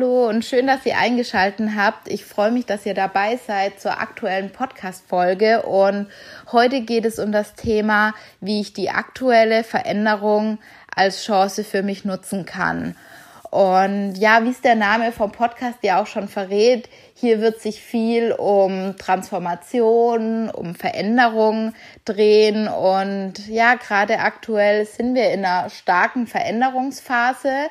Hallo und schön, dass ihr eingeschaltet habt. Ich freue mich, dass ihr dabei seid zur aktuellen Podcast-Folge. Und heute geht es um das Thema, wie ich die aktuelle Veränderung als Chance für mich nutzen kann. Und ja, wie es der Name vom Podcast ja auch schon verrät, hier wird sich viel um Transformation, um Veränderung drehen. Und ja, gerade aktuell sind wir in einer starken Veränderungsphase.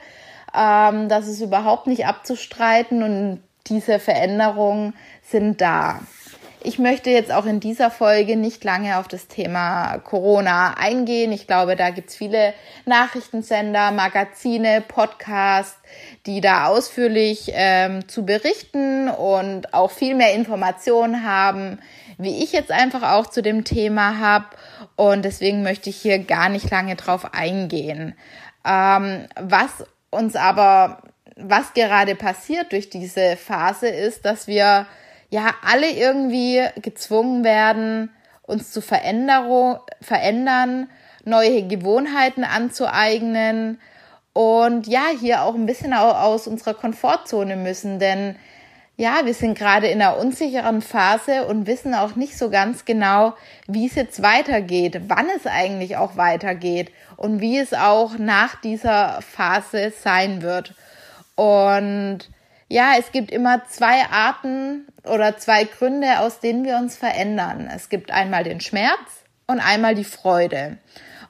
Ähm, das ist überhaupt nicht abzustreiten und diese Veränderungen sind da. Ich möchte jetzt auch in dieser Folge nicht lange auf das Thema Corona eingehen. Ich glaube, da gibt's viele Nachrichtensender, Magazine, Podcasts, die da ausführlich ähm, zu berichten und auch viel mehr Informationen haben, wie ich jetzt einfach auch zu dem Thema habe. Und deswegen möchte ich hier gar nicht lange drauf eingehen. Ähm, was uns aber, was gerade passiert durch diese Phase ist, dass wir ja alle irgendwie gezwungen werden, uns zu Veränderung, verändern, neue Gewohnheiten anzueignen und ja, hier auch ein bisschen aus unserer Komfortzone müssen, denn ja, wir sind gerade in einer unsicheren Phase und wissen auch nicht so ganz genau, wie es jetzt weitergeht, wann es eigentlich auch weitergeht und wie es auch nach dieser Phase sein wird. Und ja, es gibt immer zwei Arten oder zwei Gründe, aus denen wir uns verändern. Es gibt einmal den Schmerz und einmal die Freude.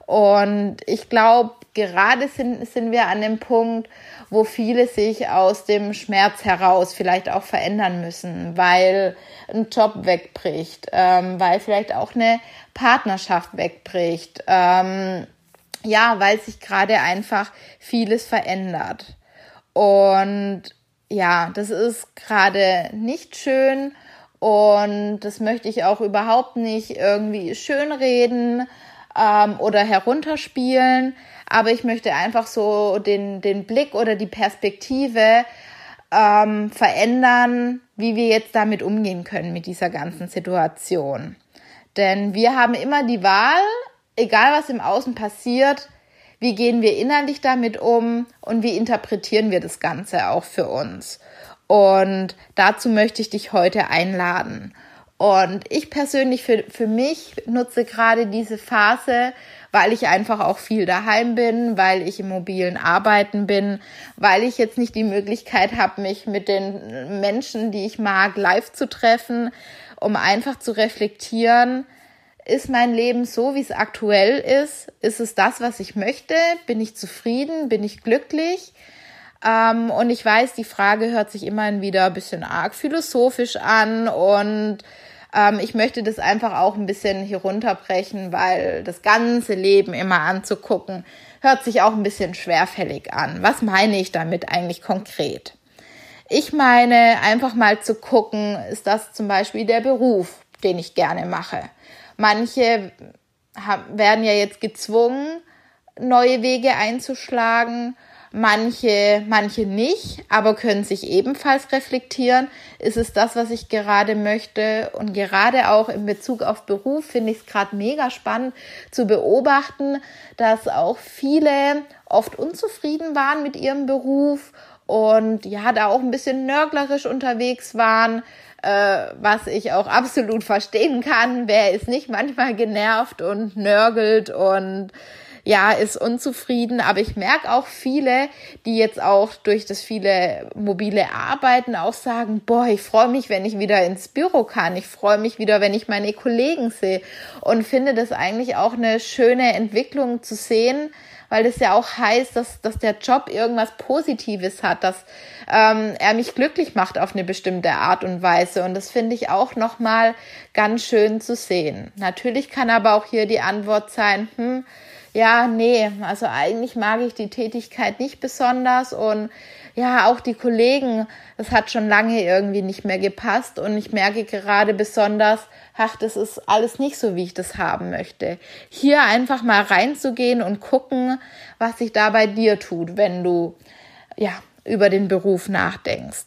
Und ich glaube, gerade sind, sind wir an dem Punkt, wo viele sich aus dem Schmerz heraus vielleicht auch verändern müssen, weil ein Job wegbricht, ähm, weil vielleicht auch eine Partnerschaft wegbricht, ähm, ja, weil sich gerade einfach vieles verändert. Und ja, das ist gerade nicht schön und das möchte ich auch überhaupt nicht irgendwie schönreden ähm, oder herunterspielen aber ich möchte einfach so den, den Blick oder die Perspektive ähm, verändern, wie wir jetzt damit umgehen können mit dieser ganzen Situation. Denn wir haben immer die Wahl, egal was im Außen passiert, wie gehen wir innerlich damit um und wie interpretieren wir das Ganze auch für uns. Und dazu möchte ich dich heute einladen. Und ich persönlich für, für mich nutze gerade diese Phase, weil ich einfach auch viel daheim bin, weil ich im mobilen Arbeiten bin, weil ich jetzt nicht die Möglichkeit habe, mich mit den Menschen, die ich mag, live zu treffen, um einfach zu reflektieren, ist mein Leben so, wie es aktuell ist? Ist es das, was ich möchte? Bin ich zufrieden? Bin ich glücklich? Ähm, und ich weiß, die Frage hört sich immerhin wieder ein bisschen arg philosophisch an und ähm, ich möchte das einfach auch ein bisschen hier runterbrechen, weil das ganze Leben immer anzugucken, hört sich auch ein bisschen schwerfällig an. Was meine ich damit eigentlich konkret? Ich meine einfach mal zu gucken, ist das zum Beispiel der Beruf, den ich gerne mache. Manche werden ja jetzt gezwungen, neue Wege einzuschlagen manche, manche nicht, aber können sich ebenfalls reflektieren. Ist es das, was ich gerade möchte? Und gerade auch in Bezug auf Beruf finde ich es gerade mega spannend zu beobachten, dass auch viele oft unzufrieden waren mit ihrem Beruf und ja, da auch ein bisschen nörglerisch unterwegs waren, äh, was ich auch absolut verstehen kann. Wer ist nicht manchmal genervt und nörgelt und ja, ist unzufrieden. Aber ich merke auch viele, die jetzt auch durch das viele mobile Arbeiten auch sagen, boah, ich freue mich, wenn ich wieder ins Büro kann. Ich freue mich wieder, wenn ich meine Kollegen sehe. Und finde das eigentlich auch eine schöne Entwicklung zu sehen, weil das ja auch heißt, dass, dass der Job irgendwas Positives hat, dass ähm, er mich glücklich macht auf eine bestimmte Art und Weise. Und das finde ich auch nochmal ganz schön zu sehen. Natürlich kann aber auch hier die Antwort sein, hm, ja, nee, also eigentlich mag ich die Tätigkeit nicht besonders und ja, auch die Kollegen, das hat schon lange irgendwie nicht mehr gepasst und ich merke gerade besonders, ach, das ist alles nicht so, wie ich das haben möchte. Hier einfach mal reinzugehen und gucken, was sich da bei dir tut, wenn du, ja, über den Beruf nachdenkst.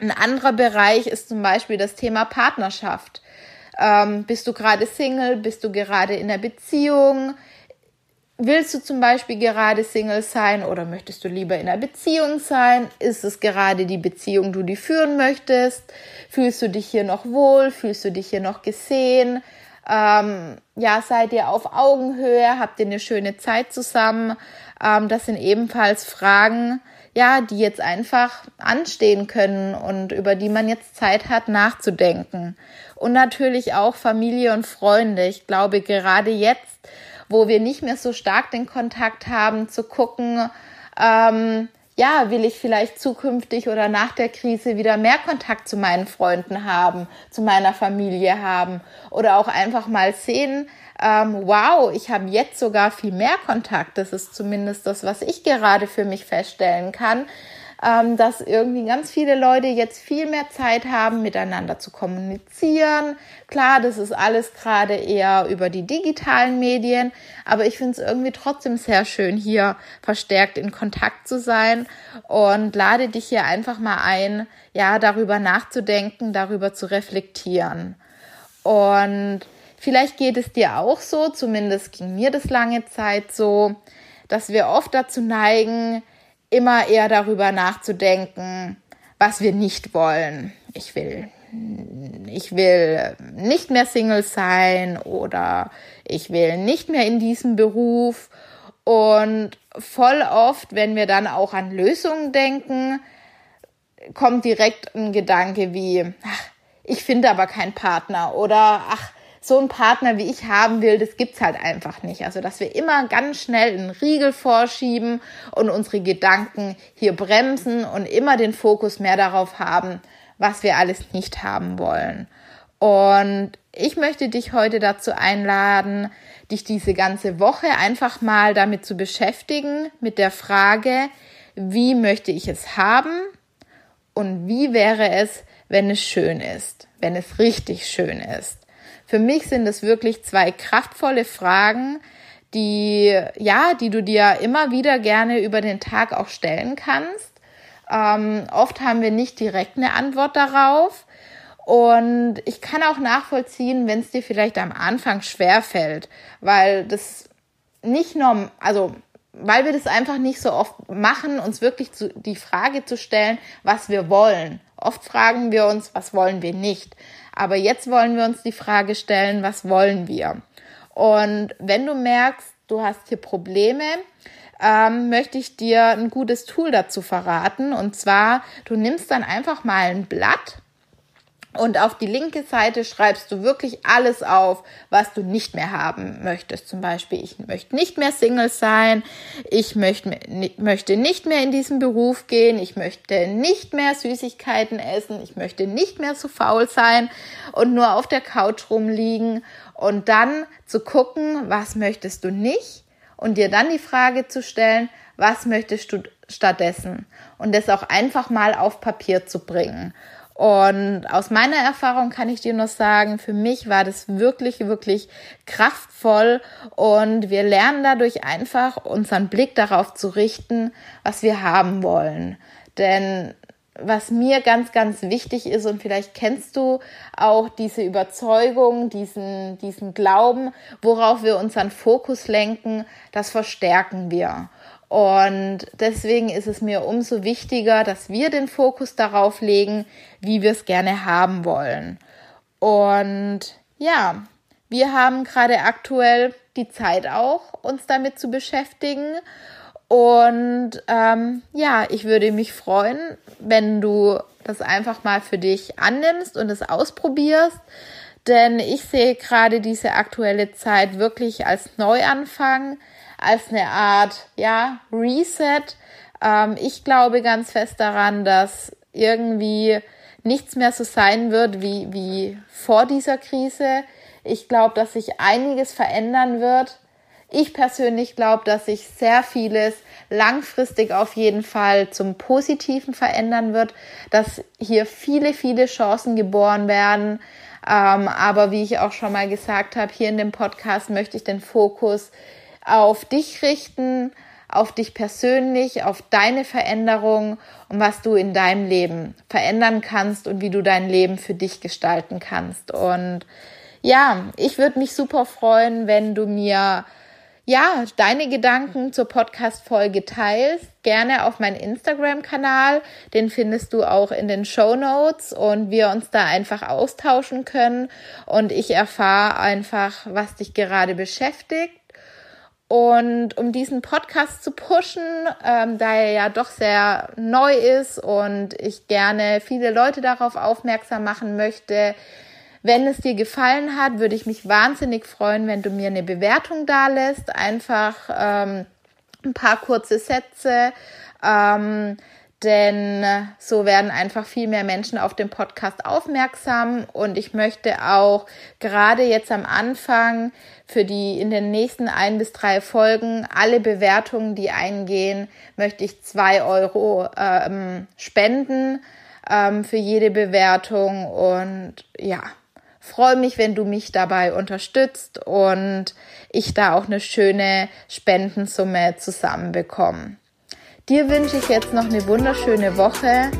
Ein anderer Bereich ist zum Beispiel das Thema Partnerschaft. Ähm, bist du gerade Single? Bist du gerade in der Beziehung? Willst du zum Beispiel gerade Single sein oder möchtest du lieber in einer Beziehung sein? Ist es gerade die Beziehung, die du führen möchtest? Fühlst du dich hier noch wohl? Fühlst du dich hier noch gesehen? Ähm, ja, seid ihr auf Augenhöhe? Habt ihr eine schöne Zeit zusammen? Ähm, das sind ebenfalls Fragen, ja, die jetzt einfach anstehen können und über die man jetzt Zeit hat nachzudenken. Und natürlich auch Familie und Freunde. Ich glaube, gerade jetzt wo wir nicht mehr so stark den Kontakt haben, zu gucken, ähm, ja, will ich vielleicht zukünftig oder nach der Krise wieder mehr Kontakt zu meinen Freunden haben, zu meiner Familie haben oder auch einfach mal sehen, ähm, wow, ich habe jetzt sogar viel mehr Kontakt. Das ist zumindest das, was ich gerade für mich feststellen kann, ähm, dass irgendwie ganz viele Leute jetzt viel mehr Zeit haben, miteinander zu kommunizieren. Klar, das ist alles gerade eher über die digitalen Medien, aber ich finde es irgendwie trotzdem sehr schön, hier verstärkt in Kontakt zu sein und lade dich hier einfach mal ein, ja, darüber nachzudenken, darüber zu reflektieren. Und vielleicht geht es dir auch so, zumindest ging mir das lange Zeit so, dass wir oft dazu neigen, immer eher darüber nachzudenken, was wir nicht wollen. Ich will, ich will nicht mehr Single sein oder ich will nicht mehr in diesem Beruf. Und voll oft, wenn wir dann auch an Lösungen denken, kommt direkt ein Gedanke wie, ach, ich finde aber keinen Partner oder ach, so einen Partner, wie ich haben will, das gibt's halt einfach nicht. Also, dass wir immer ganz schnell einen Riegel vorschieben und unsere Gedanken hier bremsen und immer den Fokus mehr darauf haben, was wir alles nicht haben wollen. Und ich möchte dich heute dazu einladen, dich diese ganze Woche einfach mal damit zu beschäftigen, mit der Frage, wie möchte ich es haben und wie wäre es, wenn es schön ist, wenn es richtig schön ist. Für mich sind es wirklich zwei kraftvolle Fragen, die, ja, die du dir immer wieder gerne über den Tag auch stellen kannst. Ähm, oft haben wir nicht direkt eine Antwort darauf. Und ich kann auch nachvollziehen, wenn es dir vielleicht am Anfang schwer fällt, weil das nicht nur, also weil wir das einfach nicht so oft machen, uns wirklich zu, die Frage zu stellen, was wir wollen. Oft fragen wir uns, was wollen wir nicht. Aber jetzt wollen wir uns die Frage stellen, was wollen wir? Und wenn du merkst, du hast hier Probleme, ähm, möchte ich dir ein gutes Tool dazu verraten. Und zwar, du nimmst dann einfach mal ein Blatt und auf die linke Seite schreibst du wirklich alles auf, was du nicht mehr haben möchtest. Zum Beispiel, ich möchte nicht mehr Single sein, ich möchte, nicht mehr in diesen Beruf gehen, ich möchte nicht mehr Süßigkeiten essen, ich möchte nicht mehr so faul sein und nur auf der Couch rumliegen. Und dann zu gucken, was möchtest du nicht und dir dann die Frage zu stellen, was möchtest du stattdessen? Und das auch einfach mal auf Papier zu bringen. Und aus meiner Erfahrung kann ich dir nur sagen, für mich war das wirklich, wirklich kraftvoll und wir lernen dadurch einfach unseren Blick darauf zu richten, was wir haben wollen. Denn was mir ganz, ganz wichtig ist und vielleicht kennst du auch diese Überzeugung, diesen, diesen Glauben, worauf wir unseren Fokus lenken, das verstärken wir. Und deswegen ist es mir umso wichtiger, dass wir den Fokus darauf legen, wie wir es gerne haben wollen. Und ja, wir haben gerade aktuell die Zeit auch, uns damit zu beschäftigen. Und ähm, ja, ich würde mich freuen, wenn du das einfach mal für dich annimmst und es ausprobierst. Denn ich sehe gerade diese aktuelle Zeit wirklich als Neuanfang als eine Art, ja, Reset. Ähm, ich glaube ganz fest daran, dass irgendwie nichts mehr so sein wird wie, wie vor dieser Krise. Ich glaube, dass sich einiges verändern wird. Ich persönlich glaube, dass sich sehr vieles langfristig auf jeden Fall zum Positiven verändern wird, dass hier viele, viele Chancen geboren werden. Ähm, aber wie ich auch schon mal gesagt habe, hier in dem Podcast möchte ich den Fokus auf dich richten, auf dich persönlich, auf deine Veränderung und was du in deinem Leben verändern kannst und wie du dein Leben für dich gestalten kannst. Und ja, ich würde mich super freuen, wenn du mir ja, deine Gedanken zur Podcast-Folge teilst, gerne auf meinen Instagram-Kanal. Den findest du auch in den Show Notes und wir uns da einfach austauschen können und ich erfahre einfach, was dich gerade beschäftigt und um diesen Podcast zu pushen, ähm, da er ja doch sehr neu ist und ich gerne viele Leute darauf aufmerksam machen möchte, wenn es dir gefallen hat, würde ich mich wahnsinnig freuen, wenn du mir eine Bewertung da lässt. Einfach ähm, ein paar kurze Sätze. Ähm, denn so werden einfach viel mehr Menschen auf den Podcast aufmerksam und ich möchte auch gerade jetzt am Anfang für die in den nächsten ein bis drei Folgen alle Bewertungen, die eingehen, möchte ich zwei Euro ähm, spenden ähm, für jede Bewertung und ja, freue mich, wenn du mich dabei unterstützt und ich da auch eine schöne Spendensumme zusammenbekomme. Dir wünsche ich jetzt noch eine wunderschöne Woche.